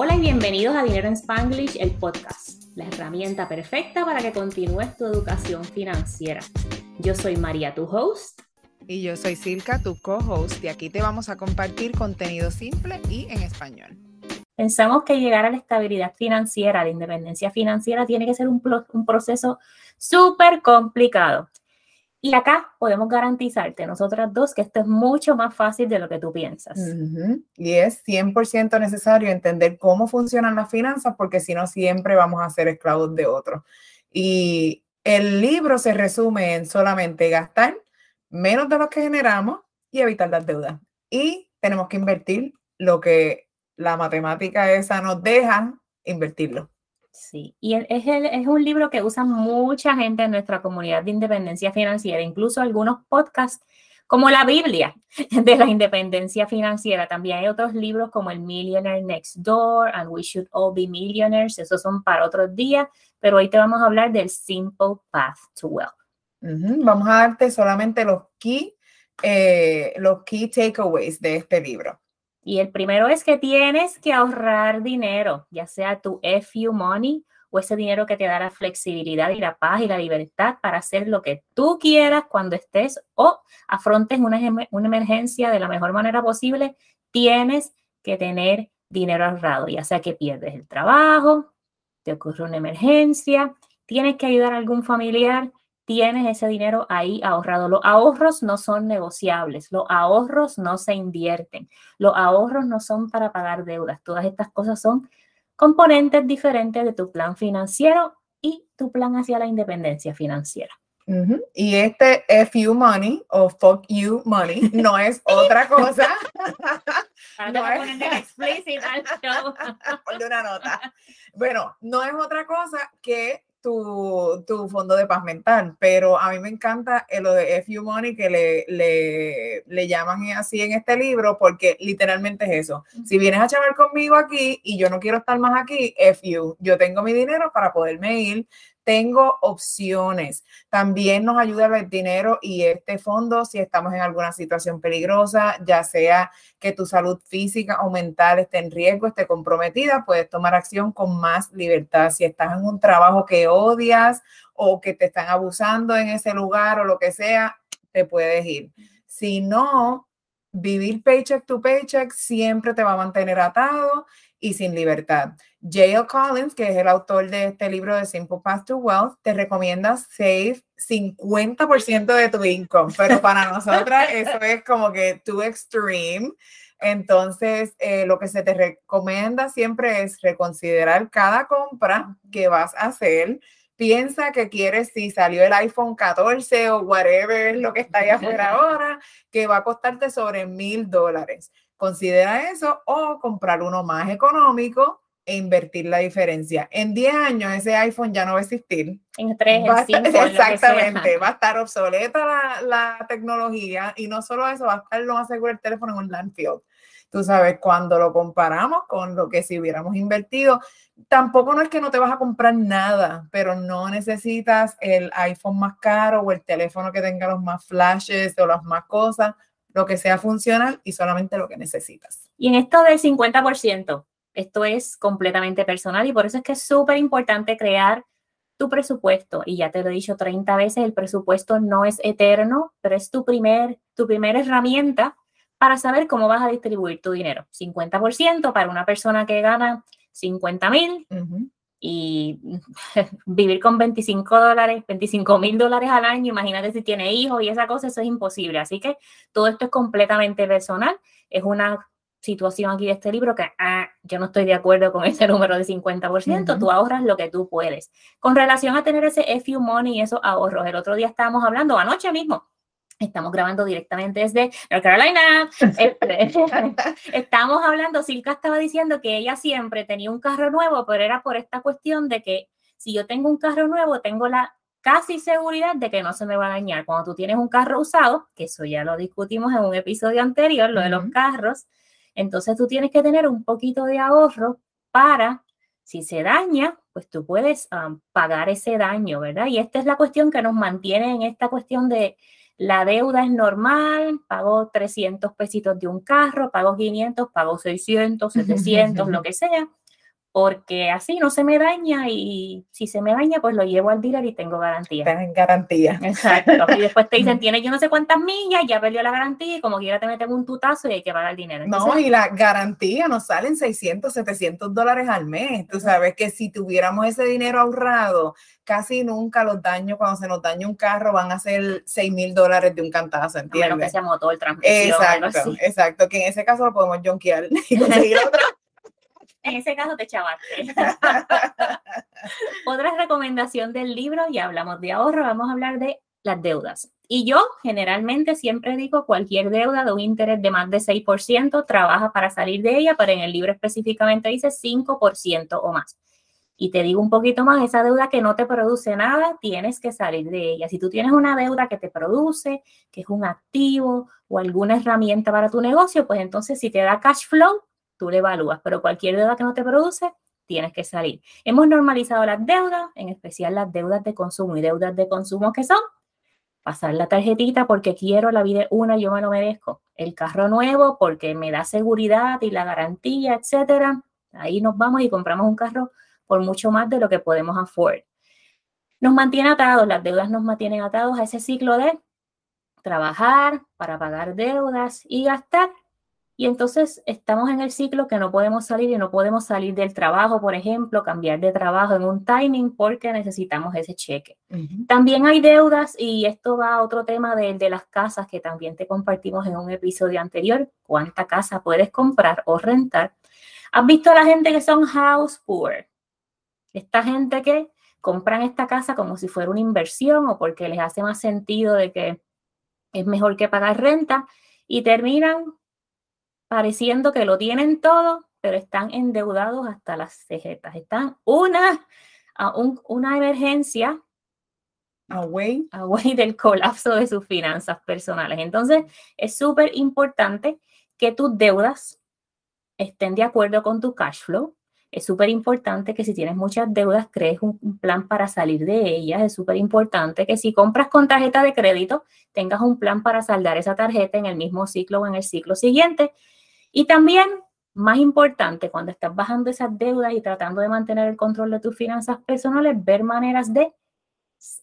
Hola y bienvenidos a Dinero en Spanglish, el podcast, la herramienta perfecta para que continúes tu educación financiera. Yo soy María, tu host. Y yo soy Silka, tu co-host, y aquí te vamos a compartir contenido simple y en español. Pensamos que llegar a la estabilidad financiera, a la independencia financiera, tiene que ser un, un proceso súper complicado. Y acá podemos garantizarte, nosotras dos, que esto es mucho más fácil de lo que tú piensas. Y es 100% necesario entender cómo funcionan las finanzas, porque si no, siempre vamos a ser esclavos de otros. Y el libro se resume en solamente gastar menos de lo que generamos y evitar las deudas. Y tenemos que invertir lo que la matemática esa nos deja, invertirlo. Sí, y es, es un libro que usa mucha gente en nuestra comunidad de independencia financiera, incluso algunos podcasts como la Biblia de la independencia financiera. También hay otros libros como el Millionaire Next Door and We Should All Be Millionaires. Esos son para otros días, pero hoy te vamos a hablar del Simple Path to Wealth. Vamos a darte solamente los key, eh, los key takeaways de este libro. Y el primero es que tienes que ahorrar dinero, ya sea tu FU money o ese dinero que te da la flexibilidad y la paz y la libertad para hacer lo que tú quieras cuando estés o afrontes una, una emergencia de la mejor manera posible, tienes que tener dinero ahorrado, ya sea que pierdes el trabajo, te ocurre una emergencia, tienes que ayudar a algún familiar, tienes ese dinero ahí ahorrado. Los ahorros no son negociables, los ahorros no se invierten, los ahorros no son para pagar deudas. Todas estas cosas son componentes diferentes de tu plan financiero y tu plan hacia la independencia financiera. Y este FU money o fuck you money no es otra cosa. no es... una nota. Bueno, no es otra cosa que tu, tu, fondo de paz mental, pero a mí me encanta lo de FU Money que le, le, le, llaman así en este libro, porque literalmente es eso. Si vienes a chavar conmigo aquí y yo no quiero estar más aquí, FU, yo tengo mi dinero para poderme ir, tengo opciones. También nos ayuda el dinero y este fondo si estamos en alguna situación peligrosa, ya sea que tu salud física o mental esté en riesgo, esté comprometida, puedes tomar acción con más libertad. Si estás en un trabajo que odias o que te están abusando en ese lugar o lo que sea, te puedes ir. Si no, vivir paycheck to paycheck siempre te va a mantener atado y sin libertad. J.L. Collins, que es el autor de este libro de Simple Path to Wealth, te recomienda save 50% de tu income, pero para nosotras eso es como que too extreme. Entonces, eh, lo que se te recomienda siempre es reconsiderar cada compra que vas a hacer. Piensa que quieres, si salió el iPhone 14 o whatever lo que está ahí afuera ahora, que va a costarte sobre mil dólares. Considera eso o comprar uno más económico e invertir la diferencia. En 10 años ese iPhone ya no va a existir. En 3, en 5. Exactamente, va a estar obsoleta la, la, tecnología y no solo eso, va a estar lo más seguro el teléfono en un landfill. Tú sabes, cuando lo comparamos con lo que si hubiéramos invertido, tampoco no es que no te vas a comprar nada, pero no necesitas el iPhone más caro o el teléfono que tenga los más flashes o las más cosas lo que sea funcional y solamente lo que necesitas. Y en esto del 50%, esto es completamente personal y por eso es que es súper importante crear tu presupuesto. Y ya te lo he dicho 30 veces, el presupuesto no es eterno, pero es tu, primer, tu primera herramienta para saber cómo vas a distribuir tu dinero. 50% para una persona que gana 50 mil, y vivir con 25 dólares, 25 mil dólares al año, imagínate si tiene hijos y esa cosa, eso es imposible. Así que todo esto es completamente personal. Es una situación aquí de este libro que ah, yo no estoy de acuerdo con ese número de 50%, tú ahorras lo que tú puedes. Con relación a tener ese FU Money y esos ahorros, el otro día estábamos hablando, anoche mismo, Estamos grabando directamente desde North Carolina. Este, estamos hablando, Silka estaba diciendo que ella siempre tenía un carro nuevo, pero era por esta cuestión de que si yo tengo un carro nuevo, tengo la casi seguridad de que no se me va a dañar. Cuando tú tienes un carro usado, que eso ya lo discutimos en un episodio anterior, lo de los carros, entonces tú tienes que tener un poquito de ahorro para, si se daña, pues tú puedes um, pagar ese daño, ¿verdad? Y esta es la cuestión que nos mantiene en esta cuestión de la deuda es normal, pago 300 pesitos de un carro, pago 500, pago 600, 700, lo que sea. Porque así no se me daña y si se me daña, pues lo llevo al dealer y tengo garantía. en garantía. Exacto. Y después te dicen, tienes yo no sé cuántas millas, ya perdió la garantía y como quiera te meten un tutazo y hay que pagar el dinero. no, y la garantía nos salen 600, 700 dólares al mes. Tú sabes que si tuviéramos ese dinero ahorrado, casi nunca los daños, cuando se nos daña un carro, van a ser 6 mil dólares de un cantazo, ¿entiendes? Menos que sea motor, transmisión. Exacto, exacto. Que en ese caso lo podemos junkear y conseguir otra. En ese caso te chavaste. Otra recomendación del libro, ya hablamos de ahorro, vamos a hablar de las deudas. Y yo generalmente siempre digo cualquier deuda de un interés de más de 6%, trabaja para salir de ella, pero en el libro específicamente dice 5% o más. Y te digo un poquito más, esa deuda que no te produce nada, tienes que salir de ella. Si tú tienes una deuda que te produce, que es un activo o alguna herramienta para tu negocio, pues entonces si te da cash flow, tú le evalúas, pero cualquier deuda que no te produce, tienes que salir. Hemos normalizado las deudas, en especial las deudas de consumo y deudas de consumo que son pasar la tarjetita porque quiero la vida una, yo me lo merezco. El carro nuevo porque me da seguridad y la garantía, etcétera. Ahí nos vamos y compramos un carro por mucho más de lo que podemos afford. Nos mantiene atados, las deudas nos mantienen atados a ese ciclo de trabajar para pagar deudas y gastar y entonces estamos en el ciclo que no podemos salir y no podemos salir del trabajo, por ejemplo, cambiar de trabajo en un timing porque necesitamos ese cheque. También hay deudas y esto va a otro tema del de las casas que también te compartimos en un episodio anterior. ¿Cuánta casa puedes comprar o rentar? ¿Has visto a la gente que son house poor? Esta gente que compran esta casa como si fuera una inversión o porque les hace más sentido de que es mejor que pagar renta y terminan pareciendo que lo tienen todo, pero están endeudados hasta las cejetas. Están una, a una emergencia away. away del colapso de sus finanzas personales. Entonces, es súper importante que tus deudas estén de acuerdo con tu cash flow. Es súper importante que si tienes muchas deudas, crees un, un plan para salir de ellas. Es súper importante que si compras con tarjeta de crédito, tengas un plan para saldar esa tarjeta en el mismo ciclo o en el ciclo siguiente. Y también, más importante, cuando estás bajando esas deudas y tratando de mantener el control de tus finanzas personales, ver maneras de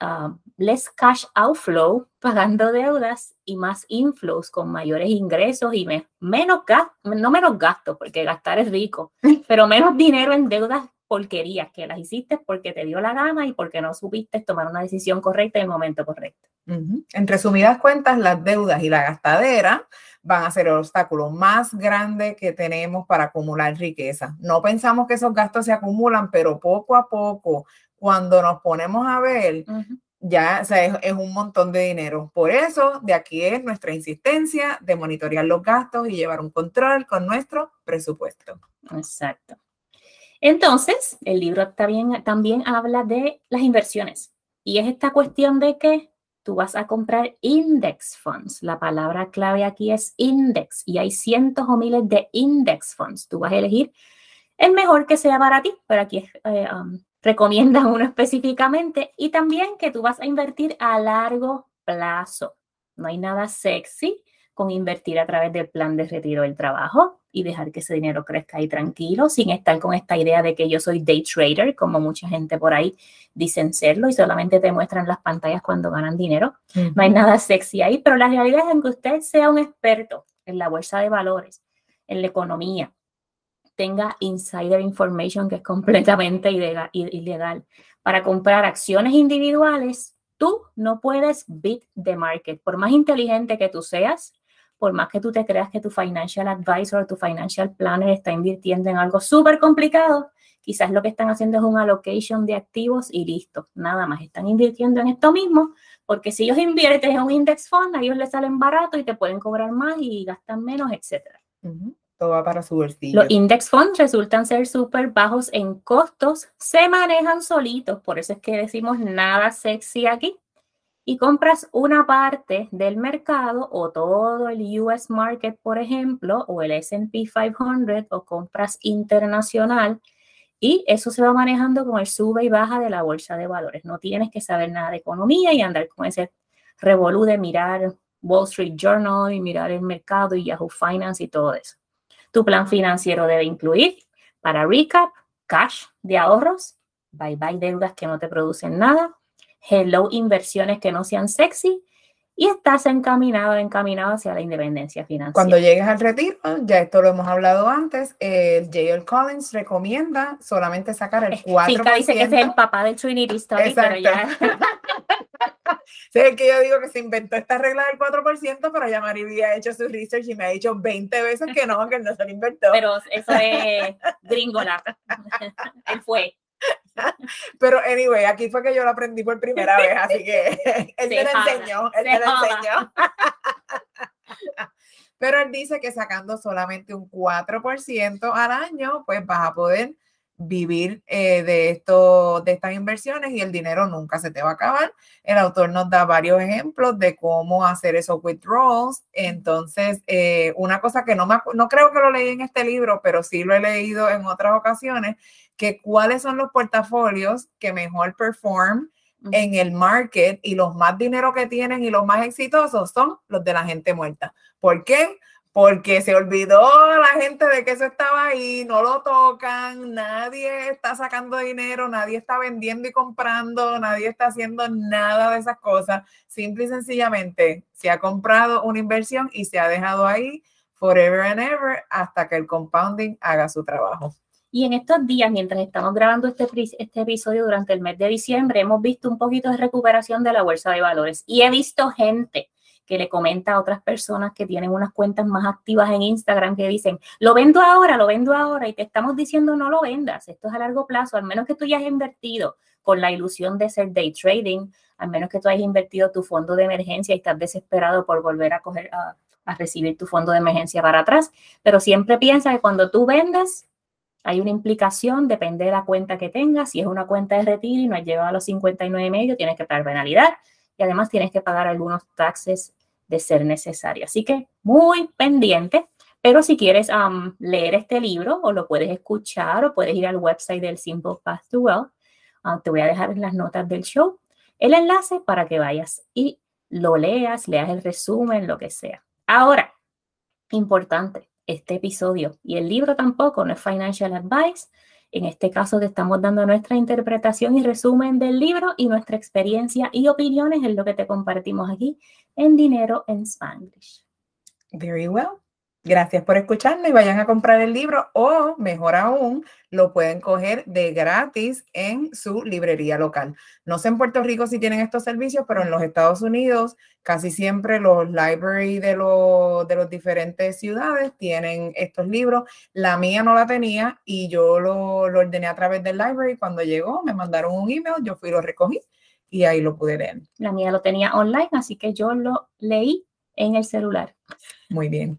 uh, less cash outflow pagando deudas y más inflows con mayores ingresos y menos gastos, no menos gastos, porque gastar es rico, pero menos dinero en deudas porquerías que las hiciste porque te dio la gana y porque no supiste tomar una decisión correcta en el momento correcto. En resumidas cuentas, las deudas y la gastadera van a ser el obstáculo más grande que tenemos para acumular riqueza. No pensamos que esos gastos se acumulan, pero poco a poco, cuando nos ponemos a ver, ya es, un montón de dinero. Por eso, de aquí es nuestra insistencia de monitorear los gastos y llevar un control con nuestro presupuesto. Exacto. Entonces, el libro también, también habla de las inversiones. Y es esta cuestión de que tú vas a comprar index funds. La palabra clave aquí es index y hay cientos o miles de index funds. Tú vas a elegir el mejor que sea para ti, pero aquí eh, um, recomienda uno específicamente y también que tú vas a invertir a largo plazo. No hay nada sexy con invertir a través del plan de retiro del trabajo y dejar que ese dinero crezca ahí tranquilo, sin estar con esta idea de que yo soy day trader, como mucha gente por ahí dicen serlo y solamente te muestran las pantallas cuando ganan dinero. No hay nada sexy ahí, pero la realidad es que usted sea un experto en la bolsa de valores, en la economía, tenga insider information que es completamente ilegal para comprar acciones individuales, tú no puedes beat the market. Por más inteligente que tú seas, por más que tú te creas que tu financial advisor o tu financial planner está invirtiendo en algo súper complicado, quizás lo que están haciendo es un allocation de activos y listo, nada más. Están invirtiendo en esto mismo, porque si ellos invierten en un index fund, a ellos les salen barato y te pueden cobrar más y gastan menos, etc. Todo va para su bolsillo. Los index funds resultan ser súper bajos en costos, se manejan solitos, por eso es que decimos nada sexy aquí y compras una parte del mercado o todo el US market, por ejemplo, o el SP 500 o compras internacional y eso se va manejando con el sube y baja de la bolsa de valores. No tienes que saber nada de economía y andar con ese revolú de mirar Wall Street Journal y mirar el mercado y Yahoo Finance y todo eso. Tu plan financiero debe incluir, para recap, cash de ahorros, bye bye deudas que no te producen nada, hello inversiones que no sean sexy y estás encaminado, encaminado hacia la independencia financiera. Cuando llegues al retiro, ya esto lo hemos hablado antes, el J.L. Collins recomienda solamente sacar el 4%. Sí, dice que es el papá del Trinity Study, pero ya... sí, es que yo digo que se inventó esta regla del 4%, pero ya Mariby ha hecho su research y me ha dicho 20 veces que no, que no se lo inventó. Pero eso es gringola. Él fue. Pero, anyway, aquí fue que yo lo aprendí por primera vez, así que él te lo enseñó, él te lo enseñó. Pero él dice que sacando solamente un 4% al año, pues vas a poder vivir eh, de, esto, de estas inversiones y el dinero nunca se te va a acabar. El autor nos da varios ejemplos de cómo hacer esos withdrawals. Entonces, eh, una cosa que no, me, no creo que lo leí en este libro, pero sí lo he leído en otras ocasiones, que cuáles son los portafolios que mejor perform en el market y los más dinero que tienen y los más exitosos son los de la gente muerta. ¿Por qué? Porque se olvidó la gente de que eso estaba ahí, no lo tocan, nadie está sacando dinero, nadie está vendiendo y comprando, nadie está haciendo nada de esas cosas. Simple y sencillamente se ha comprado una inversión y se ha dejado ahí forever and ever hasta que el compounding haga su trabajo. Y en estos días, mientras estamos grabando este, este episodio durante el mes de diciembre, hemos visto un poquito de recuperación de la bolsa de valores. Y he visto gente que le comenta a otras personas que tienen unas cuentas más activas en Instagram que dicen, lo vendo ahora, lo vendo ahora, y te estamos diciendo no lo vendas, esto es a largo plazo, al menos que tú ya hayas invertido con la ilusión de ser day trading, al menos que tú hayas invertido tu fondo de emergencia y estás desesperado por volver a coger a, recibir tu fondo de emergencia para atrás, pero siempre piensa que cuando tú vendes, hay una implicación, depende de la cuenta que tengas. Si es una cuenta de retiro y no has llegado a los 59 y medio, tienes que pagar penalidad y además tienes que pagar algunos taxes de ser necesario. Así que muy pendiente. Pero si quieres leer este libro o lo puedes escuchar o puedes ir al website del Simple Path to Wealth, ah, te voy a dejar en las notas del show el enlace para que vayas y lo leas, leas el resumen, lo que sea. Ahora, importante, este episodio y el libro tampoco, no es financial advice. En este caso te estamos dando nuestra interpretación y resumen del libro y nuestra experiencia y opiniones en lo que te compartimos aquí en Dinero en Spanglish. Very well. Gracias por escucharme y vayan a comprar el libro o, mejor aún, lo pueden coger de gratis en su librería local. No sé en Puerto Rico si tienen estos servicios, pero en los Estados Unidos casi siempre los libraries de, los de las diferentes ciudades tienen estos libros. La mía no la tenía y yo lo, lo ordené a través del library. Cuando llegó me mandaron un email, yo fui y lo recogí y ahí lo pude leer. La mía lo tenía online, así que yo lo leí en el celular. Muy bien.